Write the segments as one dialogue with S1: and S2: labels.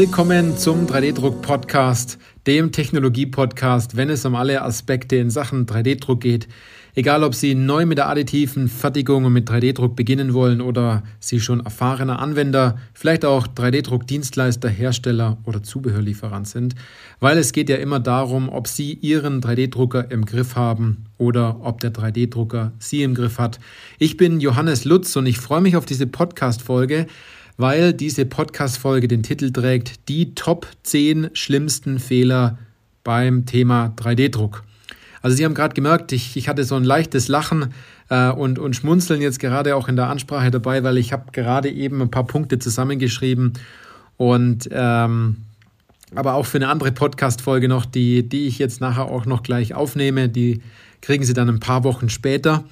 S1: Willkommen zum 3D-Druck-Podcast, dem Technologie-Podcast, wenn es um alle Aspekte in Sachen 3D-Druck geht. Egal, ob Sie neu mit der additiven Fertigung und mit 3D-Druck beginnen wollen oder Sie schon erfahrener Anwender, vielleicht auch 3D-Druck-Dienstleister, Hersteller oder Zubehörlieferant sind, weil es geht ja immer darum, ob Sie Ihren 3D-Drucker im Griff haben oder ob der 3D-Drucker Sie im Griff hat. Ich bin Johannes Lutz und ich freue mich auf diese Podcast-Folge, weil diese Podcast-Folge den Titel trägt Die Top 10 schlimmsten Fehler beim Thema 3D-Druck. Also Sie haben gerade gemerkt, ich, ich hatte so ein leichtes Lachen äh, und, und Schmunzeln jetzt gerade auch in der Ansprache dabei, weil ich habe gerade eben ein paar Punkte zusammengeschrieben und ähm, aber auch für eine andere Podcast-Folge noch, die, die ich jetzt nachher auch noch gleich aufnehme, die kriegen Sie dann ein paar Wochen später,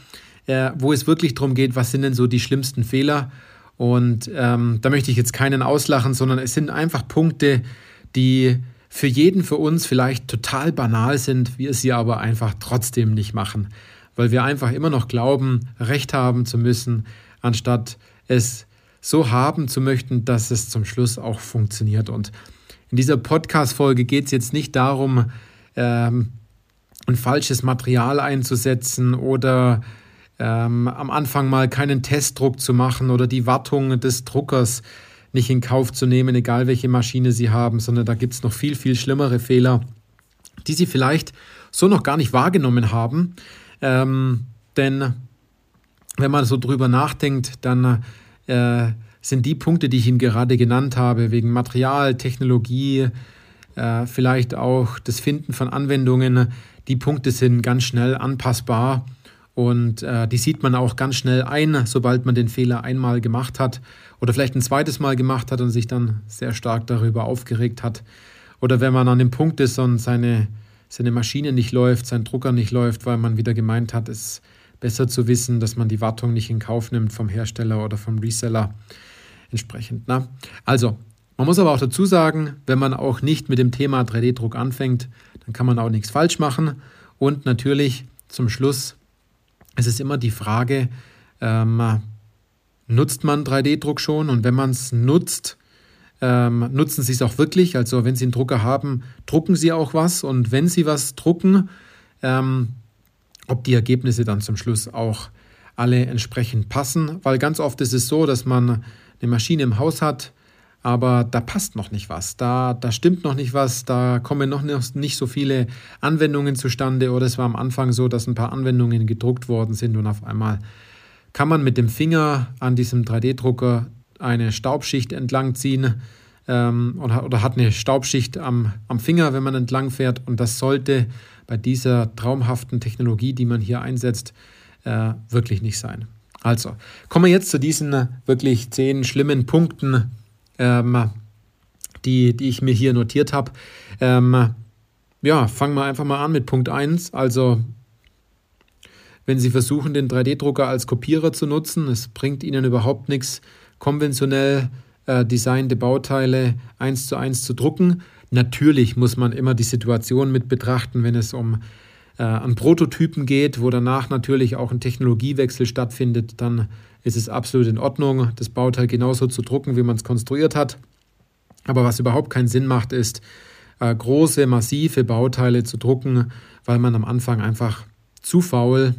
S1: äh, wo es wirklich darum geht, was sind denn so die schlimmsten Fehler. Und ähm, da möchte ich jetzt keinen auslachen, sondern es sind einfach Punkte, die für jeden für uns vielleicht total banal sind, wir sie aber einfach trotzdem nicht machen, weil wir einfach immer noch glauben, recht haben zu müssen, anstatt es so haben zu möchten, dass es zum Schluss auch funktioniert. Und in dieser Podcast-Folge geht es jetzt nicht darum, ähm, ein falsches Material einzusetzen oder ähm, am Anfang mal keinen Testdruck zu machen oder die Wartung des Druckers nicht in Kauf zu nehmen, egal welche Maschine Sie haben, sondern da gibt es noch viel, viel schlimmere Fehler, die Sie vielleicht so noch gar nicht wahrgenommen haben. Ähm, denn wenn man so drüber nachdenkt, dann äh, sind die Punkte, die ich Ihnen gerade genannt habe, wegen Material, Technologie, äh, vielleicht auch das Finden von Anwendungen, die Punkte sind ganz schnell anpassbar und äh, die sieht man auch ganz schnell ein, sobald man den Fehler einmal gemacht hat oder vielleicht ein zweites Mal gemacht hat und sich dann sehr stark darüber aufgeregt hat. Oder wenn man an dem Punkt ist und seine, seine Maschine nicht läuft, sein Drucker nicht läuft, weil man wieder gemeint hat, es besser zu wissen, dass man die Wartung nicht in Kauf nimmt vom Hersteller oder vom Reseller entsprechend. Na? Ne? Also, man muss aber auch dazu sagen, wenn man auch nicht mit dem Thema 3D-Druck anfängt, dann kann man auch nichts falsch machen. Und natürlich zum Schluss es ist immer die Frage, ähm, nutzt man 3D-Druck schon? Und wenn man es nutzt, ähm, nutzen Sie es auch wirklich. Also wenn Sie einen Drucker haben, drucken Sie auch was? Und wenn Sie was drucken, ähm, ob die Ergebnisse dann zum Schluss auch alle entsprechend passen, weil ganz oft ist es so, dass man eine Maschine im Haus hat, aber da passt noch nicht was, da, da stimmt noch nicht was, da kommen noch nicht so viele Anwendungen zustande. Oder es war am Anfang so, dass ein paar Anwendungen gedruckt worden sind und auf einmal kann man mit dem Finger an diesem 3D-Drucker eine Staubschicht entlang ziehen ähm, oder hat eine Staubschicht am, am Finger, wenn man entlang fährt. Und das sollte bei dieser traumhaften Technologie, die man hier einsetzt, äh, wirklich nicht sein. Also, kommen wir jetzt zu diesen wirklich zehn schlimmen Punkten, ähm, die, die ich mir hier notiert habe. Ähm, ja, fangen wir einfach mal an mit Punkt 1. Also, wenn Sie versuchen, den 3D-Drucker als Kopierer zu nutzen, es bringt Ihnen überhaupt nichts, konventionell äh, designte Bauteile eins zu eins zu drucken. Natürlich muss man immer die Situation mit betrachten, wenn es um äh, an Prototypen geht, wo danach natürlich auch ein Technologiewechsel stattfindet, dann ist es absolut in Ordnung, das Bauteil genauso zu drucken, wie man es konstruiert hat. Aber was überhaupt keinen Sinn macht, ist, äh, große, massive Bauteile zu drucken, weil man am Anfang einfach zu faul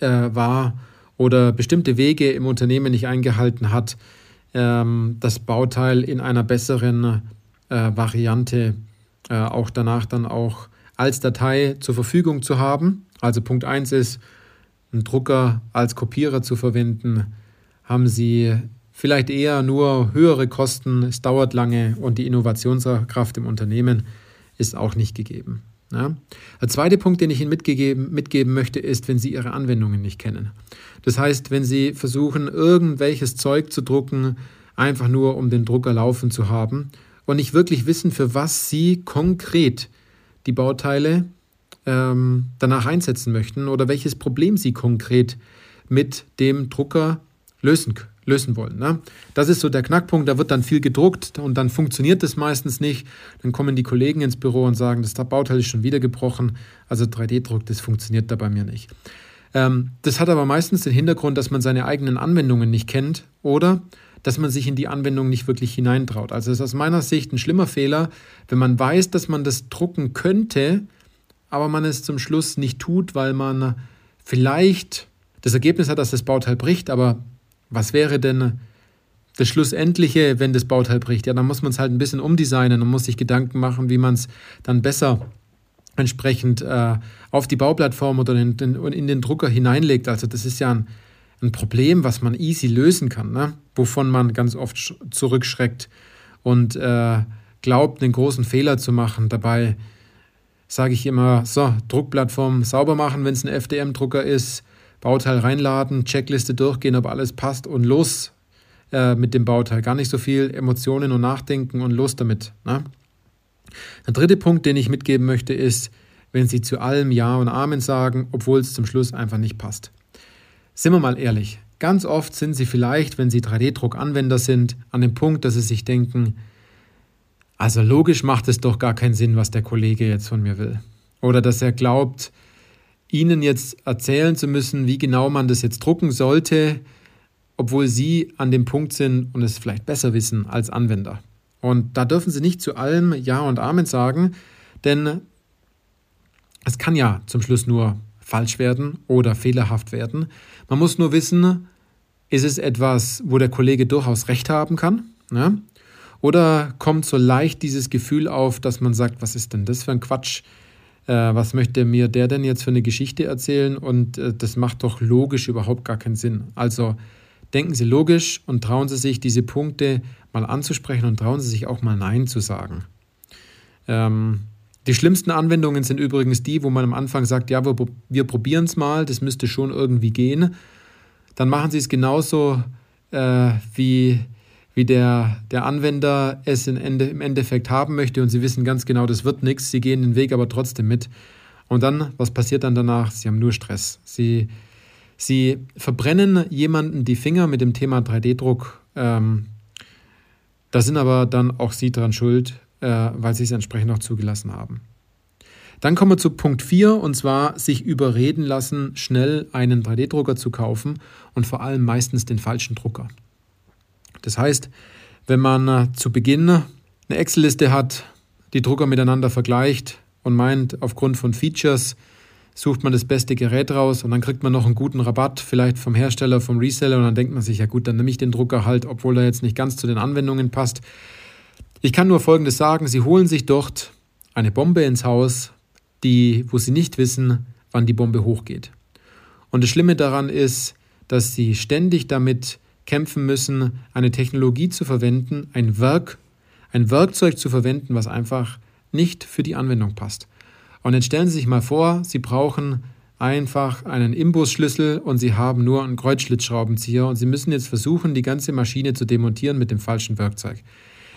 S1: äh, war oder bestimmte Wege im Unternehmen nicht eingehalten hat, ähm, das Bauteil in einer besseren äh, Variante äh, auch danach dann auch als Datei zur Verfügung zu haben. Also Punkt 1 ist, einen Drucker als Kopierer zu verwenden, haben Sie vielleicht eher nur höhere Kosten, es dauert lange und die Innovationskraft im Unternehmen ist auch nicht gegeben. Ja. Der zweite Punkt, den ich Ihnen mitgegeben, mitgeben möchte, ist, wenn Sie Ihre Anwendungen nicht kennen. Das heißt, wenn Sie versuchen, irgendwelches Zeug zu drucken, einfach nur um den Drucker laufen zu haben und nicht wirklich wissen, für was Sie konkret die Bauteile ähm, danach einsetzen möchten oder welches Problem sie konkret mit dem Drucker lösen, lösen wollen. Ne? Das ist so der Knackpunkt, da wird dann viel gedruckt und dann funktioniert das meistens nicht. Dann kommen die Kollegen ins Büro und sagen, das Bauteil ist schon wieder gebrochen, also 3D-Druck, das funktioniert da bei mir nicht. Ähm, das hat aber meistens den Hintergrund, dass man seine eigenen Anwendungen nicht kennt oder dass man sich in die Anwendung nicht wirklich hineintraut. Also es ist aus meiner Sicht ein schlimmer Fehler, wenn man weiß, dass man das drucken könnte, aber man es zum Schluss nicht tut, weil man vielleicht das Ergebnis hat, dass das Bauteil bricht, aber was wäre denn das Schlussendliche, wenn das Bauteil bricht? Ja, dann muss man es halt ein bisschen umdesignen und muss sich Gedanken machen, wie man es dann besser entsprechend äh, auf die Bauplattform oder in, in, in, den Drucker hineinlegt. Also das ist ja ein, ein Problem, was man easy lösen kann, ne? wovon man ganz oft zurückschreckt und äh, glaubt, einen großen Fehler zu machen. Dabei sage ich immer, so, Druckplattform sauber machen, wenn es ein FDM-Drucker ist, Bauteil reinladen, Checkliste durchgehen, ob alles passt und los äh, mit dem Bauteil. Gar nicht so viel Emotionen und Nachdenken und los damit. Ne? Der dritte Punkt, den ich mitgeben möchte, ist, wenn Sie zu allem Ja und Amen sagen, obwohl es zum Schluss einfach nicht passt. Sind wir mal ehrlich, ganz oft sind Sie vielleicht, wenn Sie 3D-Druck-Anwender sind, an dem Punkt, dass Sie sich denken, also logisch macht es doch gar keinen Sinn, was der Kollege jetzt von mir will. Oder dass er glaubt, Ihnen jetzt erzählen zu müssen, wie genau man das jetzt drucken sollte, obwohl Sie an dem Punkt sind und es vielleicht besser wissen als Anwender. Und da dürfen Sie nicht zu allem Ja und Amen sagen, denn es kann ja zum Schluss nur falsch werden oder fehlerhaft werden. Man muss nur wissen, ist es etwas, wo der Kollege durchaus recht haben kann? Ne? Oder kommt so leicht dieses Gefühl auf, dass man sagt, was ist denn das für ein Quatsch? Äh, was möchte mir der denn jetzt für eine Geschichte erzählen? Und äh, das macht doch logisch überhaupt gar keinen Sinn. Also denken Sie logisch und trauen Sie sich, diese Punkte mal anzusprechen und trauen Sie sich auch mal Nein zu sagen. Ähm, die schlimmsten Anwendungen sind übrigens die, wo man am Anfang sagt, ja, wir, wir probieren es mal, das müsste schon irgendwie gehen. Dann machen Sie es genauso, äh, wie, wie der, der Anwender es in Ende, im Endeffekt haben möchte und Sie wissen ganz genau, das wird nichts, Sie gehen den Weg aber trotzdem mit. Und dann, was passiert dann danach? Sie haben nur Stress. Sie, Sie verbrennen jemanden die Finger mit dem Thema 3D-Druck. Ähm, da sind aber dann auch Sie dran schuld, äh, weil Sie es entsprechend auch zugelassen haben. Dann kommen wir zu Punkt 4 und zwar sich überreden lassen, schnell einen 3D-Drucker zu kaufen und vor allem meistens den falschen Drucker. Das heißt, wenn man äh, zu Beginn eine Excel-Liste hat, die Drucker miteinander vergleicht und meint, aufgrund von Features sucht man das beste Gerät raus und dann kriegt man noch einen guten Rabatt, vielleicht vom Hersteller, vom Reseller und dann denkt man sich, ja gut, dann nehme ich den Drucker halt, obwohl er jetzt nicht ganz zu den Anwendungen passt. Ich kann nur Folgendes sagen, Sie holen sich dort eine Bombe ins Haus, die, wo Sie nicht wissen, wann die Bombe hochgeht. Und das Schlimme daran ist, dass Sie ständig damit kämpfen müssen, eine Technologie zu verwenden, ein Werk, ein Werkzeug zu verwenden, was einfach nicht für die Anwendung passt. Und jetzt stellen Sie sich mal vor, Sie brauchen einfach einen Imbusschlüssel und Sie haben nur einen Kreuzschlitzschraubenzieher und Sie müssen jetzt versuchen, die ganze Maschine zu demontieren mit dem falschen Werkzeug.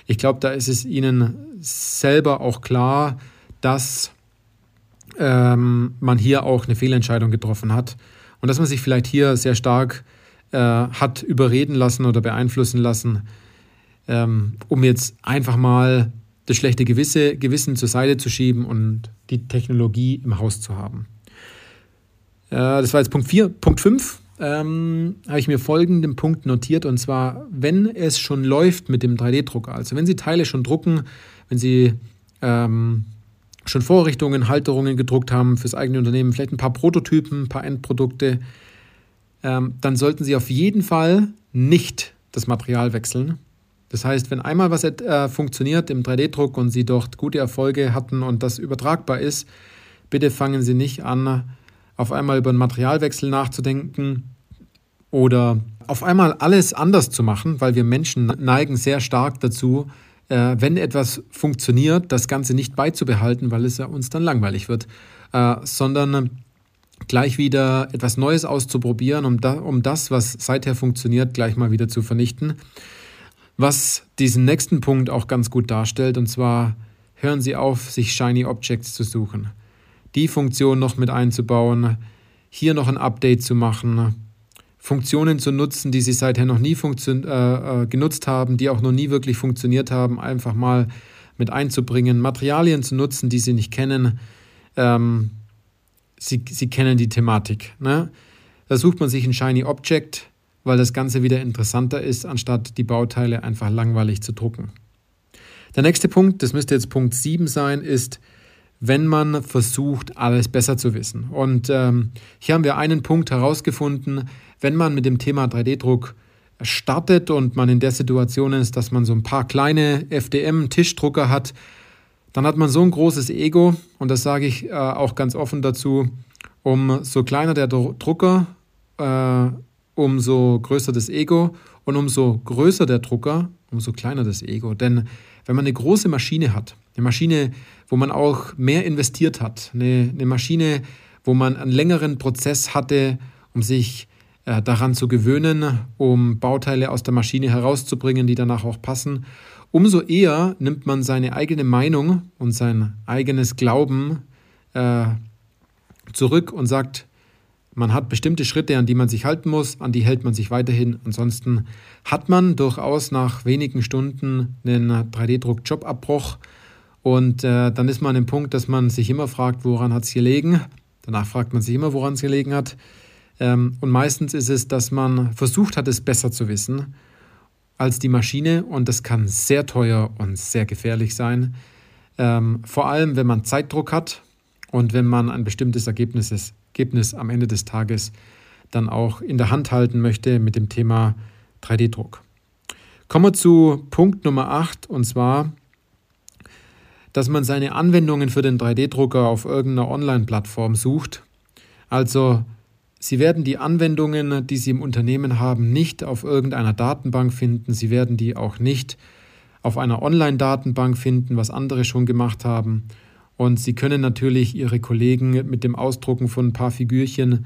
S1: Ich glaube, da ist es Ihnen selber auch klar, dass ähm, man hier auch eine Fehlentscheidung getroffen hat und dass man sich vielleicht hier sehr stark äh, hat überreden lassen oder beeinflussen lassen, ähm, um jetzt einfach mal das schlechte Gewisse, Gewissen zur Seite zu schieben und die Technologie im Haus zu haben. Äh, das war jetzt Punkt 4. Punkt 5 ähm, habe ich mir folgenden Punkt notiert und zwar, wenn es schon läuft mit dem 3D-Drucker, also wenn Sie Teile schon drucken, wenn Sie ähm, schon Vorrichtungen, Halterungen gedruckt haben fürs eigene Unternehmen, vielleicht ein paar Prototypen, ein paar Endprodukte, ähm, dann sollten Sie auf jeden Fall nicht das Material wechseln, das heißt, wenn einmal was äh, funktioniert im 3D-Druck und Sie dort gute Erfolge hatten und das übertragbar ist, bitte fangen Sie nicht an, auf einmal über einen Materialwechsel nachzudenken oder auf einmal alles anders zu machen, weil wir Menschen neigen sehr stark dazu, äh, wenn etwas funktioniert, das Ganze nicht beizubehalten, weil es ja uns dann langweilig wird, äh, sondern gleich wieder etwas Neues auszuprobieren, um, da, um das, was seither funktioniert, gleich mal wieder zu vernichten was diesen nächsten Punkt auch ganz gut darstellt, und zwar hören Sie auf, sich Shiny Objects zu suchen. Die Funktion noch mit einzubauen, hier noch ein Update zu machen, Funktionen zu nutzen, die Sie seither noch nie äh, äh, genutzt haben, die auch noch nie wirklich funktioniert haben, einfach mal mit einzubringen, Materialien zu nutzen, die Sie nicht kennen. Ähm, Sie, Sie kennen die Thematik. Ne? Da sucht man sich ein Shiny Object, weil das Ganze wieder interessanter ist, anstatt die Bauteile einfach langweilig zu drucken. Der nächste Punkt, das müsste jetzt Punkt 7 sein, ist, wenn man versucht, alles besser zu wissen. Und ähm, hier haben wir einen Punkt herausgefunden, wenn man mit dem Thema 3D-Druck startet und man in der Situation ist, dass man so ein paar kleine FDM-Tischdrucker hat, dann hat man so ein großes Ego, und das sage ich äh, auch ganz offen dazu, umso kleiner der Drucker, äh, umso größer das Ego und umso größer der Drucker, umso kleiner das Ego. Denn wenn man eine große Maschine hat, eine Maschine, wo man auch mehr investiert hat, eine, eine Maschine, wo man einen längeren Prozess hatte, um sich äh, daran zu gewöhnen, um Bauteile aus der Maschine herauszubringen, die danach auch passen, umso eher nimmt man seine eigene Meinung und sein eigenes Glauben äh, zurück und sagt, man hat bestimmte Schritte, an die man sich halten muss, an die hält man sich weiterhin. Ansonsten hat man durchaus nach wenigen Stunden einen 3D-Druck-Jobabbruch und äh, dann ist man an dem Punkt, dass man sich immer fragt, woran hat es gelegen. Danach fragt man sich immer, woran es gelegen hat. Ähm, und meistens ist es, dass man versucht hat, es besser zu wissen als die Maschine und das kann sehr teuer und sehr gefährlich sein. Ähm, vor allem, wenn man Zeitdruck hat und wenn man ein bestimmtes Ergebnis. Ergebnis am Ende des Tages dann auch in der Hand halten möchte mit dem Thema 3D-Druck. Kommen wir zu Punkt Nummer 8 und zwar, dass man seine Anwendungen für den 3D-Drucker auf irgendeiner Online-Plattform sucht. Also Sie werden die Anwendungen, die Sie im Unternehmen haben, nicht auf irgendeiner Datenbank finden. Sie werden die auch nicht auf einer Online-Datenbank finden, was andere schon gemacht haben. Und Sie können natürlich Ihre Kollegen mit dem Ausdrucken von ein paar Figürchen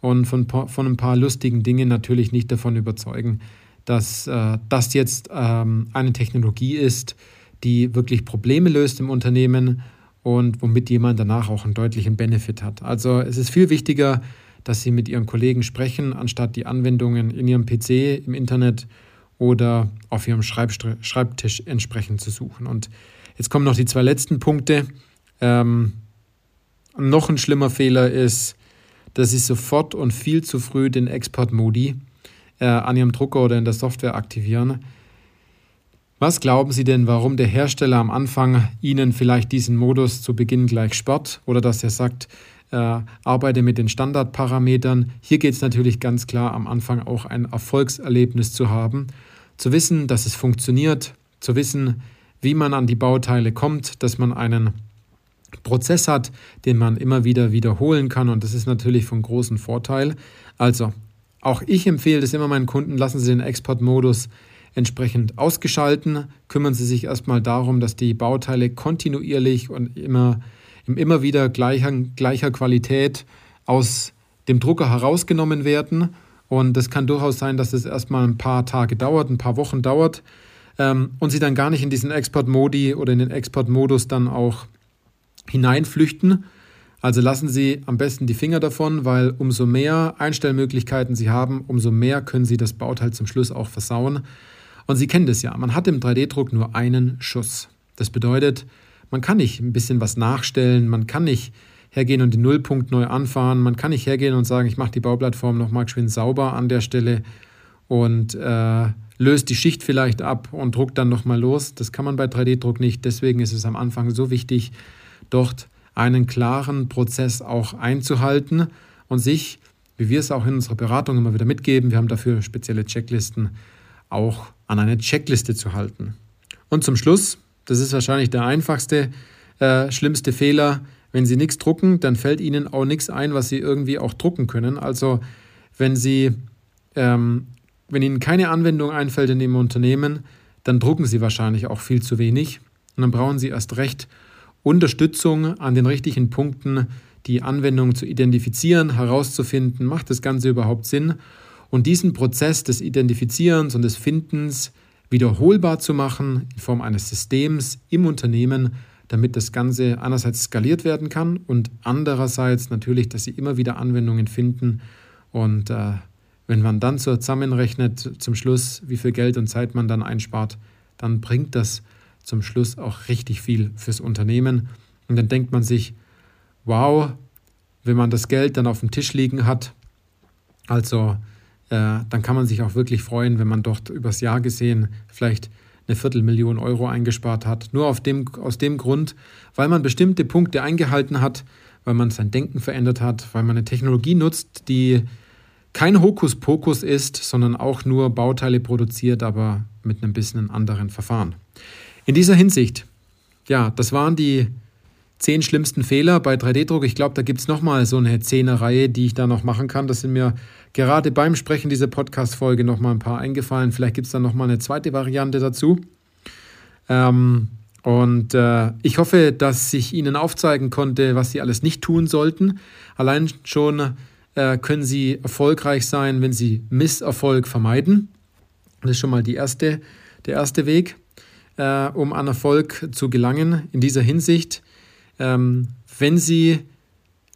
S1: und von, von ein paar lustigen Dingen natürlich nicht davon überzeugen, dass äh, das jetzt ähm, eine Technologie ist, die wirklich Probleme löst im Unternehmen und womit jemand danach auch einen deutlichen Benefit hat. Also es ist viel wichtiger, dass Sie mit Ihren Kollegen sprechen, anstatt die Anwendungen in Ihrem PC, im Internet oder auf Ihrem Schreibtisch entsprechend zu suchen. Und jetzt kommen noch die zwei letzten Punkte. Ähm, noch ein schlimmer Fehler ist, dass Sie sofort und viel zu früh den Export-Modi äh, an Ihrem Drucker oder in der Software aktivieren. Was glauben Sie denn, warum der Hersteller am Anfang Ihnen vielleicht diesen Modus zu Beginn gleich sperrt oder dass er sagt, äh, arbeite mit den Standardparametern? Hier geht es natürlich ganz klar am Anfang auch ein Erfolgserlebnis zu haben, zu wissen, dass es funktioniert, zu wissen, wie man an die Bauteile kommt, dass man einen Prozess hat, den man immer wieder wiederholen kann. Und das ist natürlich von großem Vorteil. Also, auch ich empfehle das immer meinen Kunden, lassen Sie den Exportmodus entsprechend ausgeschalten, kümmern Sie sich erstmal darum, dass die Bauteile kontinuierlich und immer, immer wieder gleicher, gleicher Qualität aus dem Drucker herausgenommen werden. Und es kann durchaus sein, dass es erstmal ein paar Tage dauert, ein paar Wochen dauert ähm, und Sie dann gar nicht in diesen Export-Modi oder in den Export-Modus dann auch hineinflüchten. Also lassen Sie am besten die Finger davon, weil umso mehr Einstellmöglichkeiten Sie haben, umso mehr können Sie das Bauteil zum Schluss auch versauen. Und Sie kennen das ja, man hat im 3D-Druck nur einen Schuss. Das bedeutet, man kann nicht ein bisschen was nachstellen, man kann nicht hergehen und den Nullpunkt neu anfahren, man kann nicht hergehen und sagen, ich mache die Bauplattform nochmal schön sauber an der Stelle und äh, löst die Schicht vielleicht ab und druckt dann nochmal los. Das kann man bei 3D-Druck nicht. Deswegen ist es am Anfang so wichtig, dort einen klaren Prozess auch einzuhalten und sich, wie wir es auch in unserer Beratung immer wieder mitgeben, wir haben dafür spezielle Checklisten, auch an eine Checkliste zu halten. Und zum Schluss, das ist wahrscheinlich der einfachste, äh, schlimmste Fehler, wenn Sie nichts drucken, dann fällt Ihnen auch nichts ein, was Sie irgendwie auch drucken können. Also wenn Sie, ähm, wenn Ihnen keine Anwendung einfällt in Ihrem Unternehmen, dann drucken Sie wahrscheinlich auch viel zu wenig. Und dann brauchen Sie erst recht Unterstützung an den richtigen Punkten, die Anwendung zu identifizieren, herauszufinden, macht das Ganze überhaupt Sinn und diesen Prozess des Identifizierens und des Findens wiederholbar zu machen in Form eines Systems im Unternehmen, damit das Ganze einerseits skaliert werden kann und andererseits natürlich, dass Sie immer wieder Anwendungen finden und äh, wenn man dann zusammenrechnet zum Schluss, wie viel Geld und Zeit man dann einspart, dann bringt das zum Schluss auch richtig viel fürs Unternehmen. Und dann denkt man sich, wow, wenn man das Geld dann auf dem Tisch liegen hat, also dann kann man sich auch wirklich freuen, wenn man dort übers Jahr gesehen vielleicht eine Viertelmillion Euro eingespart hat. Nur auf dem, aus dem Grund, weil man bestimmte Punkte eingehalten hat, weil man sein Denken verändert hat, weil man eine Technologie nutzt, die kein Hokuspokus ist, sondern auch nur Bauteile produziert, aber mit einem bisschen anderen Verfahren. In dieser Hinsicht, ja, das waren die zehn schlimmsten Fehler bei 3D-Druck. Ich glaube, da gibt es nochmal so eine Zehner-Reihe, die ich da noch machen kann. Das sind mir gerade beim Sprechen dieser Podcast-Folge nochmal ein paar eingefallen. Vielleicht gibt es da nochmal eine zweite Variante dazu. Ähm, und äh, ich hoffe, dass ich Ihnen aufzeigen konnte, was Sie alles nicht tun sollten. Allein schon äh, können Sie erfolgreich sein, wenn Sie Misserfolg vermeiden. Das ist schon mal die erste, der erste Weg, äh, um an Erfolg zu gelangen. In dieser Hinsicht ähm, wenn Sie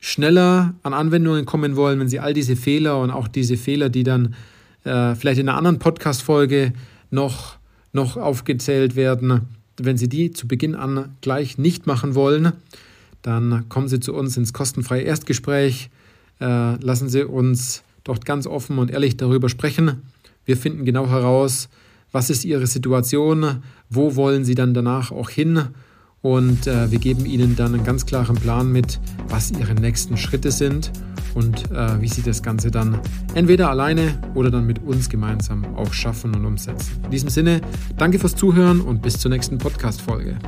S1: schneller an Anwendungen kommen wollen, wenn Sie all diese Fehler und auch diese Fehler, die dann äh, vielleicht in einer anderen Podcast-Folge noch, noch aufgezählt werden, wenn Sie die zu Beginn an gleich nicht machen wollen, dann kommen Sie zu uns ins kostenfreie Erstgespräch. Äh, lassen Sie uns dort ganz offen und ehrlich darüber sprechen. Wir finden genau heraus, was ist Ihre Situation, wo wollen Sie dann danach auch hin und äh, wir geben Ihnen dann einen ganz klaren Plan mit, was Ihre nächsten Schritte sind und äh, wie Sie das Ganze dann entweder alleine oder dann mit uns gemeinsam auch schaffen und umsetzen. In diesem Sinne, danke fürs Zuhören und bis zur nächsten Podcast-Folge.